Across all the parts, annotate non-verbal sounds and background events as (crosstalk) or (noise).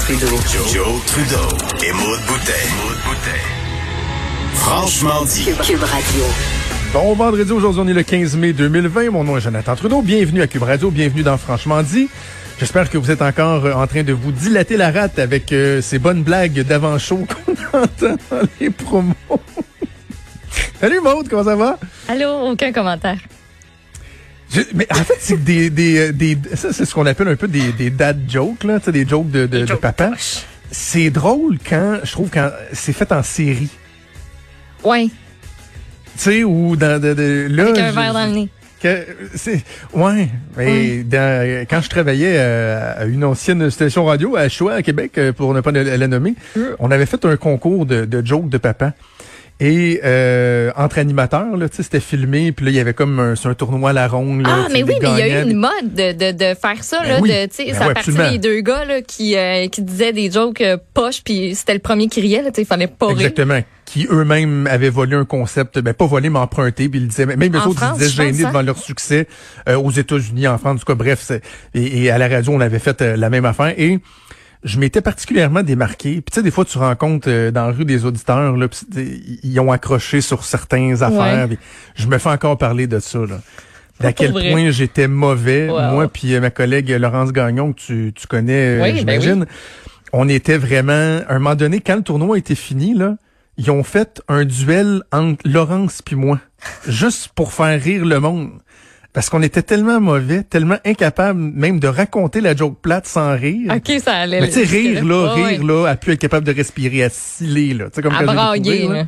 Trudeau. Joe, Trudeau et Maude Boutet. Franchement dit. Cube Radio. Bon vendredi, aujourd'hui on est le 15 mai 2020. Mon nom est Jonathan Trudeau. Bienvenue à Cube Radio, bienvenue dans Franchement dit. J'espère que vous êtes encore euh, en train de vous dilater la rate avec euh, ces bonnes blagues d'avant-show (laughs) qu'on entend dans les promos. (laughs) Salut Maude, comment ça va? Allô, aucun commentaire. Je- mais en fait, c'est des, des, des, ça, c'est ce qu'on appelle un peu des, des dad jokes, là, tu sais, des jokes de, de, papa. C'est drôle quand, je trouve, quand c'est fait en série. Ouais, Tu sais, ou dans, de, de- là. avec un verre dans le nez. Que, c'est, ouais, mais dans- quand je travaillais euh, à une ancienne station radio à Choix, à Québec, euh, pour ne pas la, la nommer, on avait fait un concours de, de jokes de papa. Et euh, entre animateurs, là, c'était filmé, puis là, il y avait comme un, c'est un tournoi à la ronde. là, Ah, mais oui, mais il y a eu une mode de, de, de faire ça, Ben là, oui. de, Ben ça absolument. des deux gars, là, qui, euh, qui disaient des jokes euh, poches, puis c'était le premier qui riait, là, il fallait pas rire. Exactement. Qui eux-mêmes avaient volé un concept, ben pas volé, mais emprunté, puis ils disaient, même En autres, France, ils disaient gênés hein? devant leur succès euh, aux États-Unis, en France, en tout cas, bref, et, et à la radio, on avait fait euh, la même affaire. Et je m'étais particulièrement démarqué. Puis tu sais, des fois, tu rencontres euh, dans la rue des auditeurs, là, ils ont accroché sur certaines affaires. je me fais encore parler de ça, là. D'à quel vrai. point j'étais mauvais, Wow. moi puis euh, ma collègue Laurence Gagnon, que tu, tu connais, euh, Oui, ben j'imagine. On était vraiment, à un moment donné, quand le tournoi était fini, là, ils ont fait un duel entre Laurence puis moi, juste pour faire rire le monde. Parce qu'on était tellement mauvais, tellement incapables même de raconter la joke plate sans rire. OK, ça allait. Mais tu sais, rire là, rire là, à plus être capable de respirer, à sciller là. Tu sais, comme À brailler, là.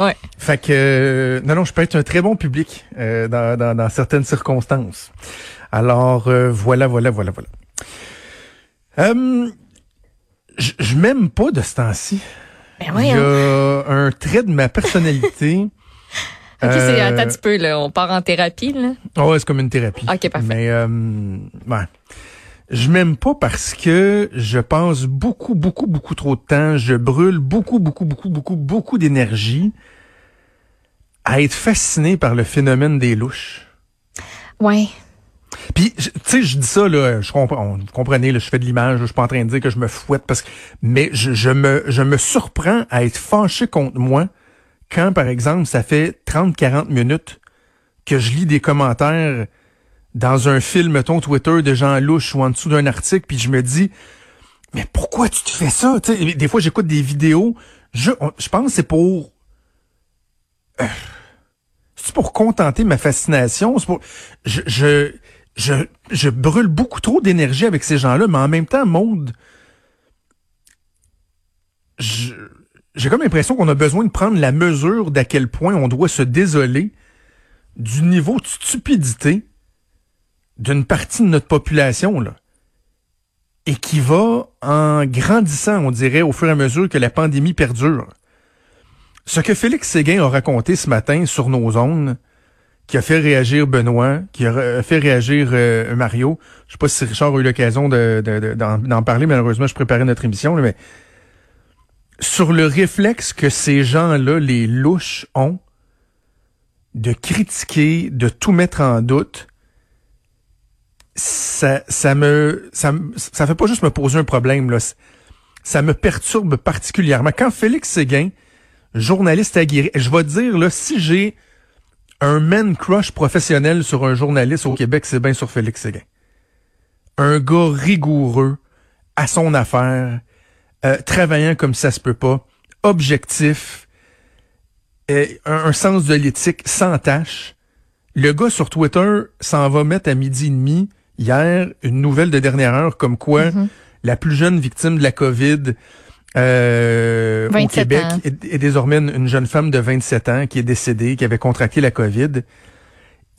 Ouais. Fait que euh, non non, je peux être un très bon public euh, dans, dans, dans certaines circonstances. Alors euh, voilà voilà voilà voilà. Euh, je m'aime pas de ce temps-ci. Ben Il y voyons. a un trait de ma personnalité. OK, c'est, euh, attends un petit peu, là, on part en thérapie, là. Oh, ouais, c'est comme une thérapie. OK, parfait. Mais euh, ouais. Je m'aime pas parce que je passe beaucoup, beaucoup, beaucoup trop de temps. Je brûle beaucoup, beaucoup, beaucoup, beaucoup, beaucoup d'énergie à être fasciné par le phénomène des louches. Ouais. Puis, tu sais, je dis ça, là, je comprends, vous comprenez, là, je fais de l'image, je suis pas en train de dire que je me fouette, parce que, mais je, je me, je me surprends à être fâché contre moi quand, par exemple, ça fait 30, 40 minutes que je lis des commentaires dans un fil, mettons, Twitter de gens louches ou en dessous d'un article, puis je me dis, mais pourquoi tu te fais ça? Tu sais, des fois, j'écoute des vidéos, je, je pense que c'est pour, euh, c'est pour contenter ma fascination, c'est pour, je, je, je, je brûle beaucoup trop d'énergie avec ces gens-là, mais en même temps, Maude, je- j'ai comme l'impression qu'on a besoin de prendre la mesure d'à quel point on doit se désoler du niveau de stupidité d'une partie de notre population, là. Et qui va en grandissant, on dirait, au fur et à mesure que la pandémie perdure. Ce que Félix Séguin a raconté ce matin sur nos zones, qui a fait réagir Benoît, qui a fait réagir euh, Mario. Je sais pas si Richard a eu l'occasion de- de- de- d'en d'en parler, malheureusement, je préparais notre émission, là, mais sur le réflexe que ces gens-là, les louches, ont de critiquer, de tout mettre en doute, ça, ça me, ça, ça fait pas juste me poser un problème, là. Ça me perturbe particulièrement. Quand Félix Séguin, journaliste aguerri, je vais dire, là, si j'ai un man crush professionnel sur un journaliste au Québec, c'est bien sur Félix Séguin. Un gars rigoureux, à son affaire, euh, travaillant comme ça se peut pas, objectif, un, un sens de l'éthique sans tâche. Le gars sur Twitter s'en va mettre à midi et demi hier une nouvelle de dernière heure comme quoi la plus jeune victime de la COVID euh, au 27 Québec est, est désormais une, une jeune femme de 27 ans qui est décédée, qui avait contracté la COVID.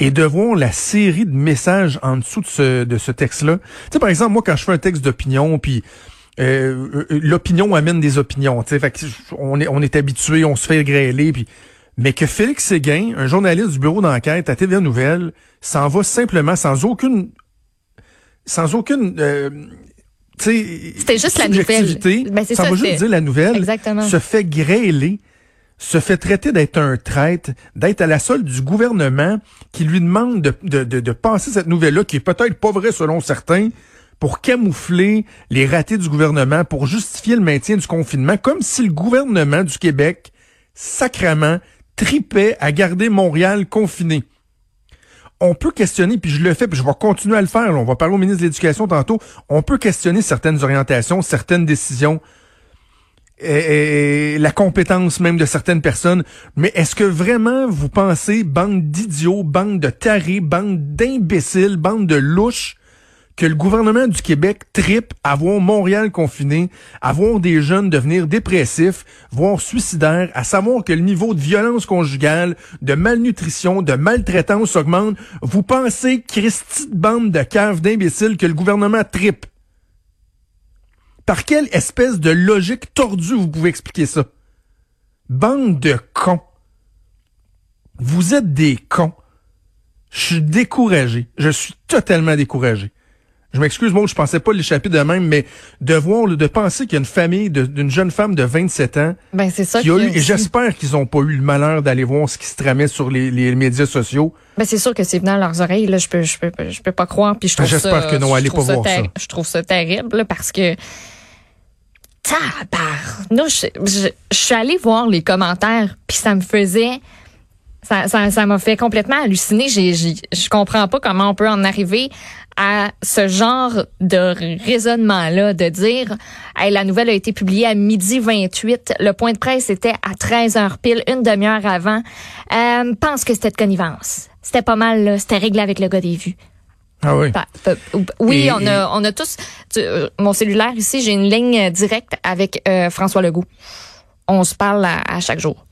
Et de voir la série de messages en dessous de ce, de ce texte-là. Tu sais, par exemple, moi, quand je fais un texte d'opinion, puis euh, euh, l'opinion amène des opinions. Fait que on est, on est habitué, on se fait grêler, puis mais que Félix Séguin, un journaliste du bureau d'enquête à TVA Nouvelle, s'en va simplement sans aucune sans aucune euh, C'était juste la nouvelle. Ben, s'en ça, va juste dire la nouvelle, Exactement. se fait grêler, se fait traiter d'être un traître, d'être à la solde du gouvernement qui lui demande de, de, de, de passer cette nouvelle-là, qui est peut-être pas vraie selon certains, pour camoufler les ratés du gouvernement, pour justifier le maintien du confinement, comme si le gouvernement du Québec, sacrement, tripait à garder Montréal confiné. On peut questionner, puis je le fais, puis je vais continuer à le faire. on va parler au ministre de l'Éducation tantôt. On peut questionner certaines orientations, certaines décisions, et, la compétence même de certaines personnes. Mais est-ce que vraiment vous pensez, bande d'idiots, bande de tarés, bande d'imbéciles, bande de louches, que le gouvernement du Québec tripe à voir Montréal confiné, à voir des jeunes devenir dépressifs, voire suicidaires, à savoir que le niveau de violence conjugale, de malnutrition, de maltraitance augmente. Vous pensez, Christy de bande de caves d'imbéciles, que le gouvernement tripe? Par quelle espèce de logique tordue vous pouvez expliquer ça? Bande de cons. Vous êtes des cons. Je suis découragé. Je suis totalement découragé. Je m'excuse, moi, je pensais pas l'échapper de même, mais de voir, de penser qu'il y a une famille d'une jeune femme de 27 ans ben, c'est ça qui a eu, et j'espère qu'ils ont pas eu le malheur d'aller voir ce qui se tramait sur les, les médias sociaux. Ben, c'est sûr que c'est venu à leurs oreilles, là, je peux, je peux, je peux pas croire, puis je trouve J'espère que non, allez pas voir ça. Je trouve ça terrible, parce que, tabarnouche, je, je suis allée voir les commentaires, puis ça me faisait, ça, ça, ça m'a fait complètement halluciner. J'ai, je comprends pas comment on peut en arriver à ce genre de raisonnement-là, de dire hey, la nouvelle a été publiée à midi 28, le point de presse était à 13 heures pile, une demi-heure avant. Euh, pense que c'était de connivence. C'était pas mal, là. C'était réglé avec le gars des vues. Ah oui. oui, on a on a tous euh, mon cellulaire ici, j'ai une ligne directe avec euh, François Legault. On se parle à chaque jour.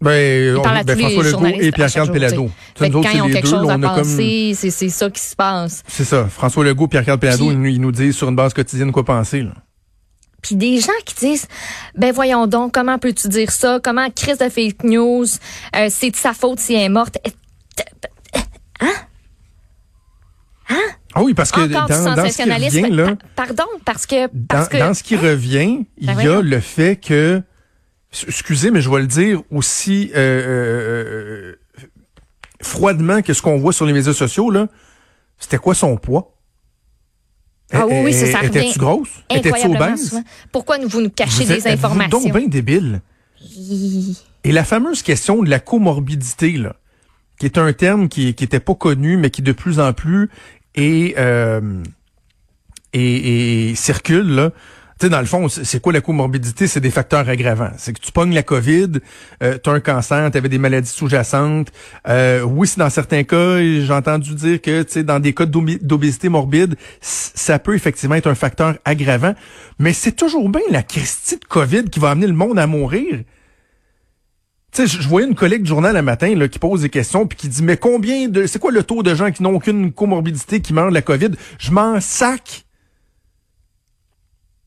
Ben, on, ben François Legault et Pierre-Carl Pelado. Quand ils ont quelque chose à penser, c'est ça qui se passe. C'est ça. François Legault, Pierre-Carl Pelado, ils, nous disent sur une base quotidienne quoi penser. Là. Puis des gens qui disent, ben voyons donc, comment peux-tu dire ça? Comment crise de fake news? Euh, c'est de sa faute si elle est morte? Hein? Hein? Ah oui, parce que dans, dans, ce qui revient, là, pardon, parce que, parce dans, que, dans ce qui revient, il ben y a le fait que excusez, mais je vais le dire aussi euh, euh, euh, froidement que ce qu'on voit sur les médias sociaux, là, c'était quoi son poids? Ah oui, oui, c'est ça. Étais-tu grosse? Étais-tu obèse? Pourquoi vous nous cachez des informations? donc bien débile. Et la fameuse question de la comorbidité, là, qui est un terme qui qui était pas connu, mais qui de plus en plus est, et, et circule, là, tu sais, dans le fond, c'est quoi la comorbidité? C'est des facteurs aggravants. C'est que tu pognes la COVID, euh, tu as un cancer, tu avais des maladies sous-jacentes. Euh, oui, c'est dans certains cas, j'ai entendu dire que tu sais, dans des cas d'obésité morbide, ça peut effectivement être un facteur aggravant. Mais c'est toujours bien la Christie de COVID qui va amener le monde à mourir. Tu sais, je voyais une collègue du journal un matin là, qui pose des questions puis qui dit mais combien de c'est quoi le taux de gens qui n'ont aucune comorbidité qui meurent de la COVID Je m'en sac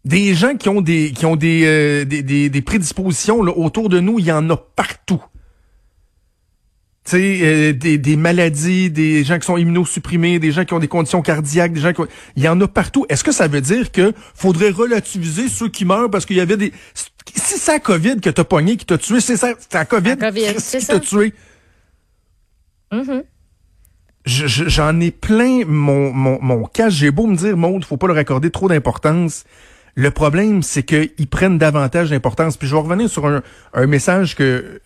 des gens qui ont des qui ont des, euh, des, des, prédispositions là, autour de nous, il y en a partout. Tu sais, euh, des, des maladies, des gens qui sont immunosupprimés, des gens qui ont des conditions cardiaques, des gens qui il y en a partout. Est-ce que ça veut dire que faudrait relativiser ceux qui meurent parce qu'il y avait des si c'est la COVID que t'as pogné, qui t'a tué, c'est ça, c'est la COVID, COVID qui t'a tué. Mm-hmm. J'en ai plein mon, mon, mon cas. J'ai beau me dire, Maud, faut pas leur accorder trop d'importance. Le problème, c'est qu'ils prennent davantage d'importance. Puis je vais revenir sur un, message que,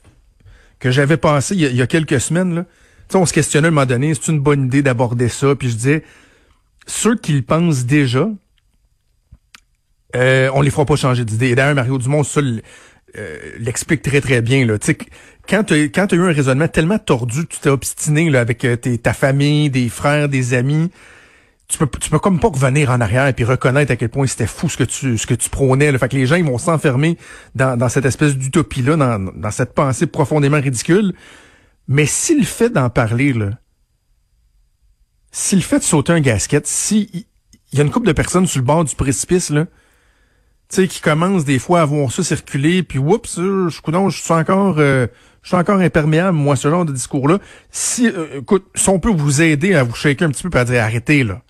que j'avais passé il y, a, quelques semaines. Là. sais, on se questionnait à un moment donné, c'est une bonne idée d'aborder ça? Puis je disais, ceux qui le pensent déjà, euh, on les fera pas changer d'idée. Et d'ailleurs, Mario Dumont, ça euh, l'explique très très bien. Là. sais, quand tu as, eu un raisonnement tellement tordu, tu t'es obstiné avec euh, ta famille, des frères, des amis, tu peux tu peux comme pas revenir en arrière et puis reconnaître à quel point c'était fou ce que tu ce que tu prônais. Là. Fait que les gens ils vont s'enfermer dans, dans cette espèce d'utopie là, dans, dans cette pensée profondément ridicule. Mais s'il fait d'en parler là, s'il fait de sauter un gasket, si il y a une couple de personnes sur le bord du précipice là, tu sais qui commencent des fois à voir ça circuler puis oups, je je suis encore euh, je suis encore imperméable moi ce genre de discours là. Si euh, écoute, si on peut vous aider à vous shaker un petit peu à dire arrêtez là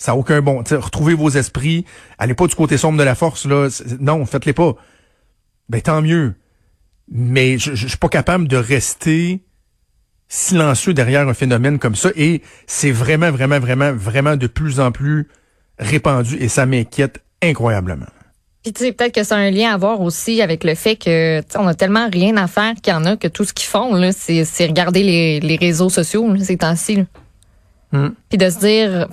ça n'a aucun bon. Retrouvez vos esprits. Allez pas du côté sombre de la force, là. Non, faites-les pas. Ben tant mieux. Mais je, je, suis pas capable de rester silencieux derrière un phénomène comme ça. Et c'est vraiment, vraiment, vraiment, vraiment de plus en plus répandue et ça m'inquiète incroyablement. Puis tu sais, peut-être que c'est un lien à voir aussi avec le fait que on a tellement rien à faire qu'il y en a que tout ce qu'ils font, là, c'est, regarder les, les réseaux sociaux là, ces temps-ci. Hmm. Puis de se dire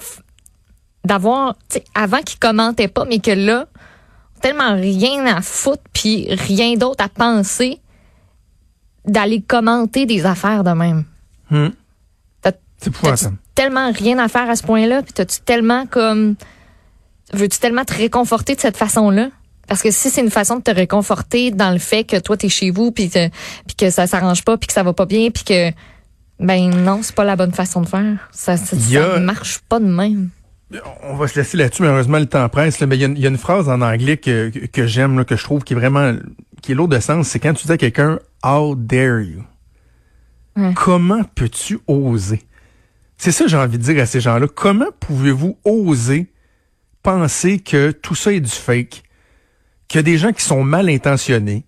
d'avoir, avant qu'ils commentaient pas, mais que là, tellement rien à foutre, puis rien d'autre à penser, d'aller commenter des affaires de même. T'as- C'est T'as-tu épouvantable. tellement rien à faire à ce point-là, puis t'as-tu tellement comme veux-tu tellement te réconforter de cette façon-là? Parce que si c'est une façon de te réconforter dans le fait que toi t'es chez vous puis que puis que ça s'arrange pas puis que ça va pas bien puis que ben non, c'est pas la bonne façon de faire. Ça ça, a- ça marche pas de même. On va se laisser là-dessus, malheureusement, le temps presse. là, mais il y, a une- il y a une phrase en anglais que, que, que j'aime, que je trouve qui est vraiment qui est lourde de sens. C'est quand tu dis à quelqu'un How dare you? Ouais. Comment peux-tu oser? C'est ça que j'ai envie de dire à ces gens-là. Comment pouvez-vous oser penser que tout ça est du fake? Qu'il y a des gens qui sont mal intentionnés,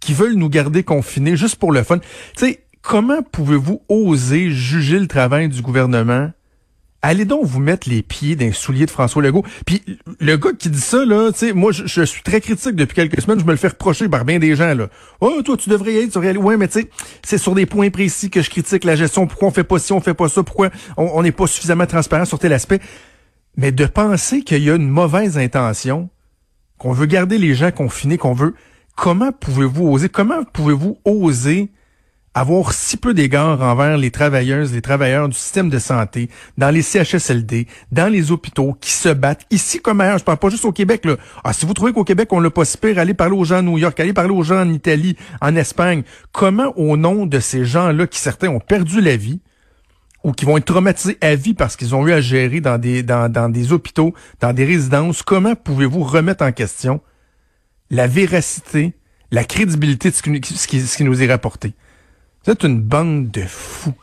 qui veulent nous garder confinés juste pour le fun? Tu sais, comment pouvez-vous oser juger le travail du gouvernement? Allez donc vous mettre les pieds d'un soulier de François Legault. Puis le gars qui dit ça, là, tu sais, moi, je, suis très critique depuis quelques semaines. Je me le fais reprocher par bien des gens, là. Oh, toi, tu devrais y être, tu devrais aller. Ouais, mais tu sais, c'est sur des points précis que je critique la gestion. Pourquoi on fait pas ci, on fait pas ça? Pourquoi on n'est pas suffisamment transparent sur tel aspect? Mais de penser qu'il y a une mauvaise intention, qu'on veut garder les gens confinés, qu'on veut... Comment pouvez-vous oser? Comment pouvez-vous oser avoir si peu d'égard envers les travailleuses, les travailleurs du système de santé, dans les CHSLD, dans les hôpitaux, qui se battent, ici comme ailleurs, je parle pas juste au Québec, là. Ah, si vous trouvez qu'au Québec, on l'a pas si pire, allez parler aux gens à New York, allez parler aux gens en Italie, en Espagne. Comment, au nom de ces gens-là, qui certains ont perdu la vie, ou qui vont être traumatisés à vie parce qu'ils ont eu à gérer dans des, dans, dans des hôpitaux, dans des résidences, comment pouvez-vous remettre en question la véracité, la crédibilité de ce qui, ce qui, ce qui nous est rapporté? Êtes une bande de fous.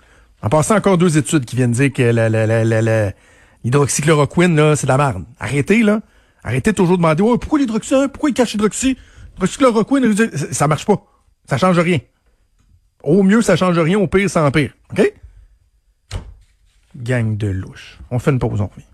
En passant encore deux études qui viennent dire que la, la, l'hydroxychloroquine, là, c'est de la merde. Arrêtez, là. Arrêtez toujours de demander, pourquoi l'hydroxy, pourquoi il cache l'hydroxy? L'hydroxychloroquine, ça- ça marche pas. Ça change rien. Au mieux, ça change rien. Au pire, ça empire. OK? Gang de louche. On fait une pause, on revient.